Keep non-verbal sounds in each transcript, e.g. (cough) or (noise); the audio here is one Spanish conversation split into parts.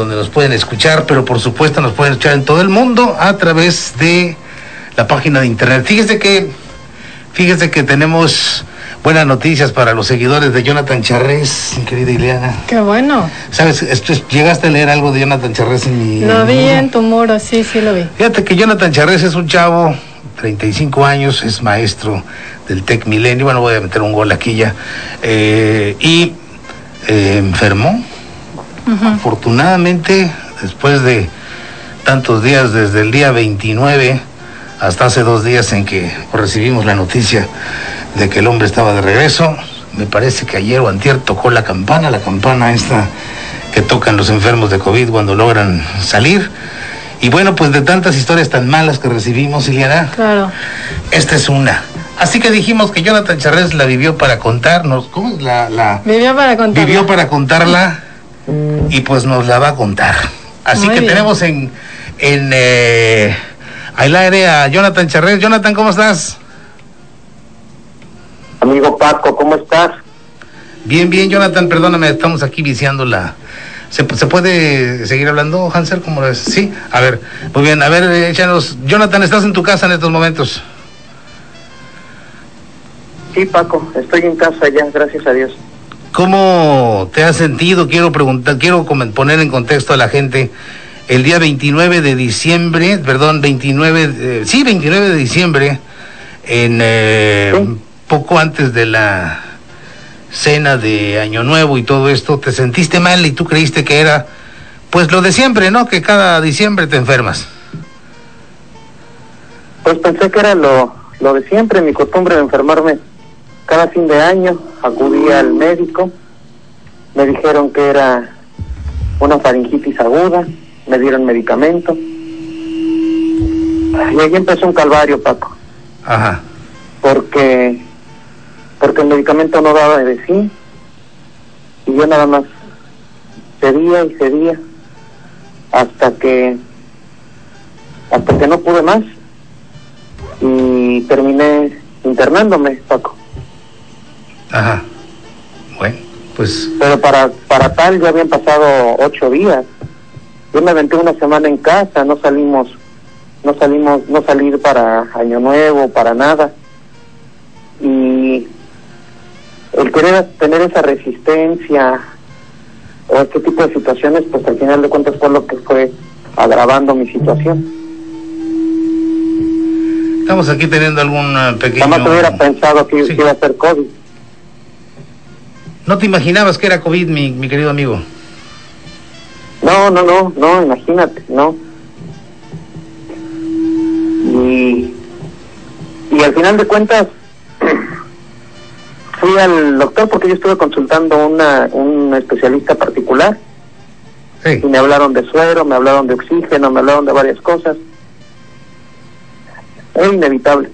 donde nos pueden escuchar, pero por supuesto nos pueden escuchar en todo el mundo a través de la página de internet. Fíjese que, fíjese que tenemos buenas noticias para los seguidores de Jonathan Charrés, mi querida Ileana. Qué bueno. ¿Sabes? Esto es- ¿Llegaste a leer algo de Jonathan Charrés en mi... Lo vi en tu muro, sí, sí lo vi. Fíjate que Jonathan Charrés es un chavo, 35 años, es maestro del Tec Milenio, bueno, voy a meter un gol aquí ya, eh, y eh, enfermó. Afortunadamente, después de tantos días, desde el día 29 hasta hace dos días en que recibimos la noticia de que el hombre estaba de regreso, me parece que ayer o antier tocó la campana, la campana esta que tocan los enfermos de COVID cuando logran salir. Y bueno, pues de tantas historias tan malas que recibimos, Iliana, Claro. esta es una. Así que dijimos que Jonathan Charres la vivió para contarnos. ¿Cómo es la, la Vivió para contar. vivió para contarla y pues nos la va a contar. Así Muy que bien. tenemos en en eh, al aire a Jonathan Charres. Jonathan, ¿cómo estás? Amigo Paco, ¿cómo estás? Bien, bien, Jonathan, perdóname, estamos aquí viciando la... ¿Se, se puede seguir hablando, Hansel? ¿Cómo es? Sí, a ver, muy bien, a ver, échanos. Jonathan, ¿estás en tu casa en estos momentos? Sí, Paco, estoy en casa ya, gracias a Dios. ¿Cómo te has sentido? Quiero preguntar, quiero poner en contexto a la gente. El día 29 de diciembre, perdón, 29, de- sí, 29 de diciembre, en eh, Sí. poco antes de la cena de Año Nuevo y todo esto, te sentiste mal y tú creíste que era, pues lo de siempre, ¿no? Que cada diciembre te enfermas. Pues pensé que era lo, lo de siempre, mi costumbre de enfermarme cada fin de año. Acudí al médico, me dijeron que era una faringitis aguda, me dieron medicamento. Y ahí empezó un calvario, Paco, Ajá. porque porque el medicamento no daba de sí y yo nada más cedía y cedía hasta que hasta que no pude más y terminé internándome Paco Ajá. Bueno, pues. Pero para para tal ya habían pasado ocho días. Yo me aventé una semana en casa no salimos no salimos no salir para año nuevo para nada. Y el querer tener esa resistencia o este tipo de situaciones pues al final de cuentas fue lo que fue agravando mi situación. Estamos aquí teniendo algún eh, pequeño... jamás hubiera pensado que, Sí. iba a ser COVID ¿No te imaginabas que era COVID, mi, mi querido amigo? No, no, no, no, imagínate, no. Y, y al final de cuentas, (clears throat) fui al doctor porque yo estuve consultando una, un especialista particular Sí. y me hablaron de suero, me hablaron de oxígeno, me hablaron de varias cosas. Era inevitable.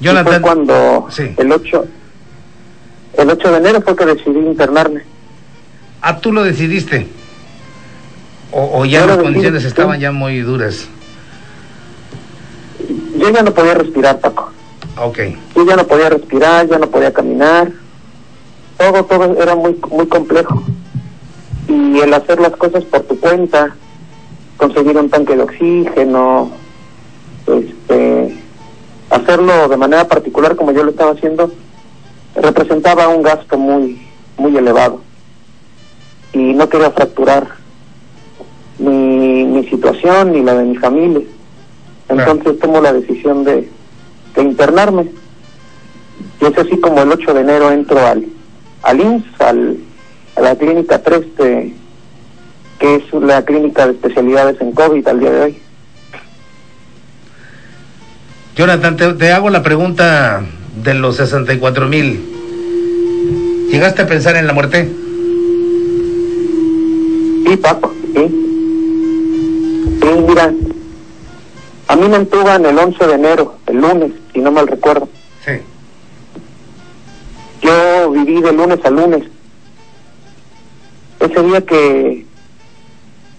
Y fue Jonathan, cuando Sí. el 8, el 8 de enero fue que decidí internarme. ah, tú lo decidiste. O, o ya Yo las decidí, condiciones sí. estaban ya muy duras. Yo ya no podía respirar, Paco. Ok. yo ya no podía respirar, ya no podía caminar, todo, todo era muy, muy complejo. Y el hacer las cosas por tu cuenta, conseguir un tanque de oxígeno, este, hacerlo de manera particular como yo lo estaba haciendo, representaba un gasto muy, muy elevado. Y no quería fracturar ni mi situación ni la de mi familia. Claro. Entonces tomo la decisión de, de internarme. Y es así como el 8 de enero entro al, al IMSS, al, a la clínica 3, de- que es la clínica de especialidades en COVID al día de hoy. Jonathan, te, te hago la pregunta de los 64 mil. ¿Llegaste a pensar en la muerte? Sí, Paco, sí. Sí, mira, a mí me entuban el 11 de enero, el lunes, si no mal recuerdo. Sí. Yo viví de lunes a lunes. Ese día que...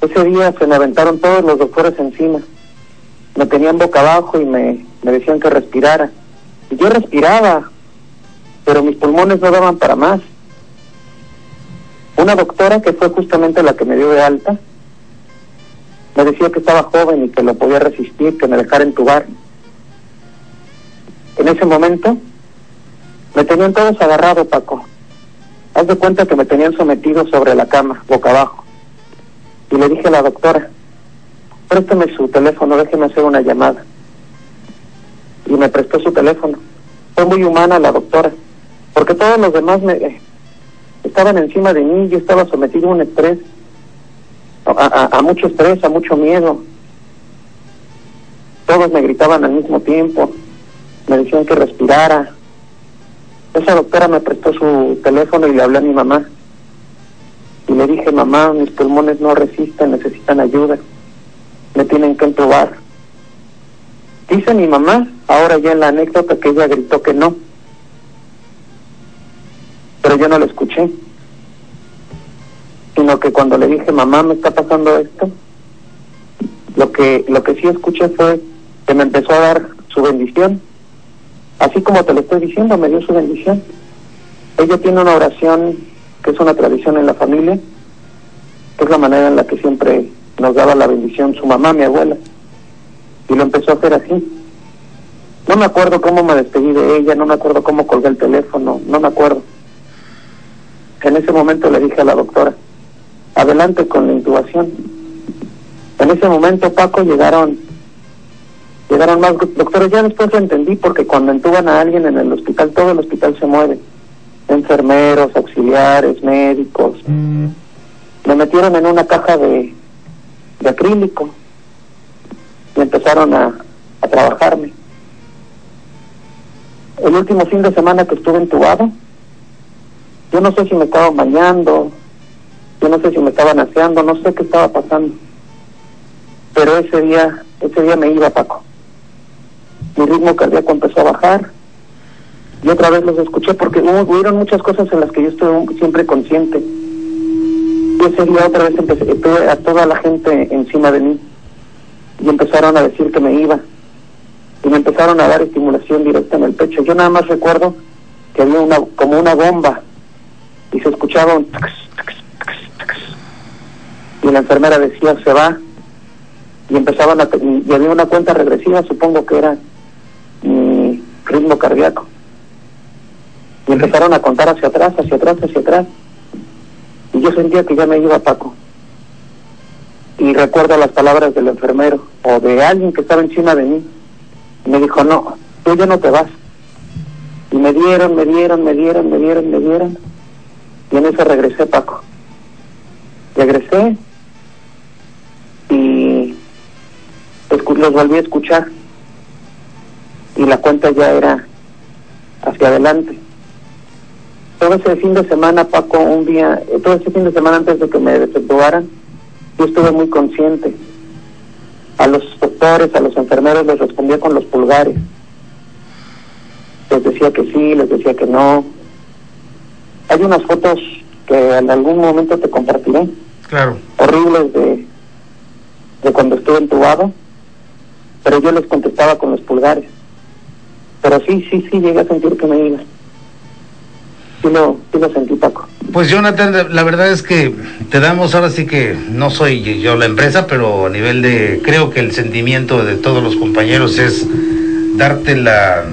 Ese día se me aventaron todos los doctores encima. Me tenían boca abajo y me, me decían que respirara. Yo respiraba, pero mis pulmones no daban para más. Una doctora que fue justamente la que me dio de alta, Me decía que estaba joven y que lo podía resistir, que me dejara entubar. En ese momento me tenían todos agarrado, Paco. Haz de cuenta que me tenían sometido sobre la cama, boca abajo. Y le dije a la doctora, préstame su teléfono, déjeme hacer una llamada. Y me prestó su teléfono. Fue muy humana la doctora, porque todos los demás me eh, estaban encima de mí, yo estaba sometido a un estrés, a, a- mucho estrés, a mucho miedo. Todos me gritaban al mismo tiempo, me decían que respirara. Esa doctora me prestó su teléfono y le hablé a mi mamá. Y le dije, mamá, mis pulmones no resisten, necesitan ayuda. Me tienen que entubar. Dice mi mamá, ahora ya en la anécdota, que ella gritó que no. Pero yo no la escuché. Sino que cuando le dije, mamá, me está pasando esto, lo que, lo que sí escuché fue que me empezó a dar su bendición. Así como te lo estoy diciendo, me dio su bendición. Ella tiene una oración que es una tradición en la familia, que es la manera en la que siempre nos daba la bendición su mamá, mi abuela, y lo empezó a hacer así. No me acuerdo cómo me despedí de ella, no me acuerdo cómo colgué el teléfono, no me acuerdo. En ese momento le dije a la doctora, adelante con la intubación. En ese momento, Paco, llegaron llegaron más doctores. Ya después lo entendí porque cuando entuban a alguien en el hospital, todo el hospital se mueve. Enfermeros, auxiliares, médicos. Me metieron en una caja de, de acrílico y empezaron a, a trabajarme. El último fin de semana que estuve entubado, yo no sé si me estaba bañando, yo no sé si me estaban aseando, no sé qué estaba pasando. Pero ese día, ese día me iba Paco. Mi ritmo cardíaco empezó a bajar y otra vez los escuché porque hubieron muchas cosas en las que yo estuve siempre consciente. Y ese día otra vez empecé, a toda la gente encima de mí y empezaron a decir que me iba y me empezaron a dar estimulación directa en el pecho. Yo nada más recuerdo que había una como una bomba y se escuchaba un y la enfermera decía se va y empezaban a y y había una cuenta regresiva supongo que era mi ritmo cardíaco. Y empezaron a contar hacia atrás hacia atrás hacia atrás. Y yo sentía que ya me iba Paco. Y recuerdo las palabras del enfermero o de alguien que estaba encima de mí me dijo no tú ya no te vas y me dieron me dieron me dieron me dieron me dieron. Y en eso regresé Paco. Regresé y escu- los volví a escuchar. Y la cuenta ya era hacia adelante. Todo ese fin de semana Paco un día eh, todo ese fin de semana antes de que me desactivaran yo estuve muy consciente. A los doctores a los enfermeros les respondía con los pulgares les decía que sí les decía que no hay unas fotos que en algún momento te compartiré Claro. horribles de, de cuando estuve entubado, pero yo les contestaba con los pulgares. Pero sí, sí, sí, llegué a sentir que me iba. Sí lo, sí lo sentí, Paco. Pues Jonathan, la verdad es que te damos ahora sí que no soy yo la empresa, pero a nivel de creo que el sentimiento de todos los compañeros es darte la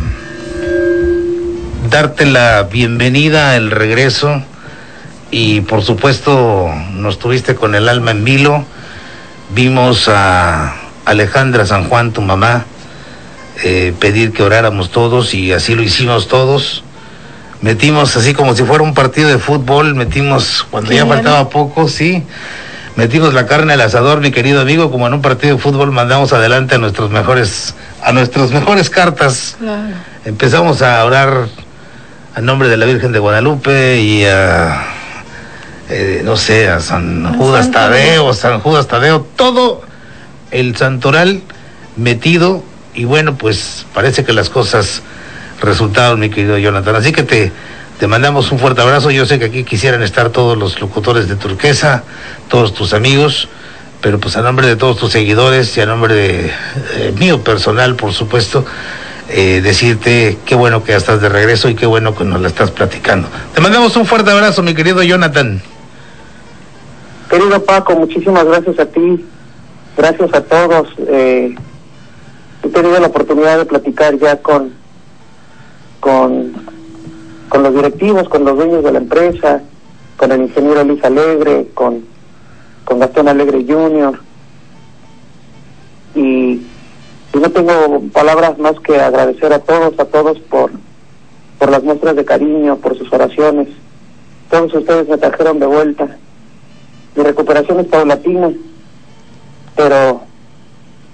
darte la bienvenida, el regreso y por supuesto nos tuviste con el alma en vilo. Vimos a Alejandra San Juan, tu mamá, eh, pedir que oráramos todos y así lo hicimos todos metimos así como si fuera un partido de fútbol, metimos cuando ya faltaba poco, sí, metimos la carne al asador, mi querido amigo, como en un partido de fútbol mandamos adelante a nuestros mejores, a nuestras mejores cartas. Claro. Empezamos a orar a nombre de la Virgen de Guadalupe y a eh, no sé, a San Judas Tadeo, San Judas Tadeo, todo el santoral metido y bueno, pues parece que las cosas resultaron, mi querido Jonathan. Así que te, te mandamos un fuerte abrazo. Yo sé que aquí quisieran estar todos los locutores de Turquesa, todos tus amigos, pero pues a nombre de todos tus seguidores y a nombre de eh, mío personal, por supuesto, eh, decirte qué bueno que ya estás de regreso y qué bueno que nos la estás platicando. Te mandamos un fuerte abrazo, mi querido Jonathan. Querido Paco, muchísimas gracias a ti Gracias a todos. Eh, he tenido la oportunidad de platicar ya con, con, con los directivos, con los dueños de la empresa, con el ingeniero Luis Alegre, con, con Gastón Alegre Jr. Y, no tengo palabras más que agradecer a todos, a todos por, por las muestras de cariño, por sus oraciones. Todos ustedes me trajeron de vuelta. Mi recuperación es paulatina, pero,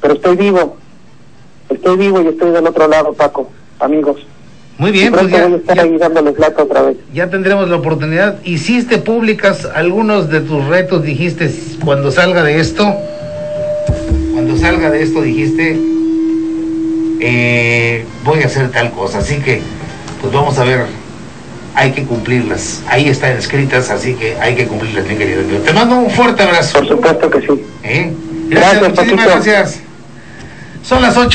pero estoy vivo. Estoy vivo y estoy del otro lado, Paco, amigos. Muy bien, pues ya, estar ya- ahí dándoles lata otra vez. ya tendremos la oportunidad. Hiciste públicas algunos de tus retos, dijiste, cuando salga de esto, cuando salga de esto dijiste, eh, voy a hacer tal cosa. Así que, pues vamos a ver, hay que cumplirlas. Ahí están escritas, así que hay que cumplirlas, mi querido amigo. Te mando un fuerte abrazo. Por supuesto que sí. ¿eh? Gracias, Gracias, muchísimas gracias. Son las 8.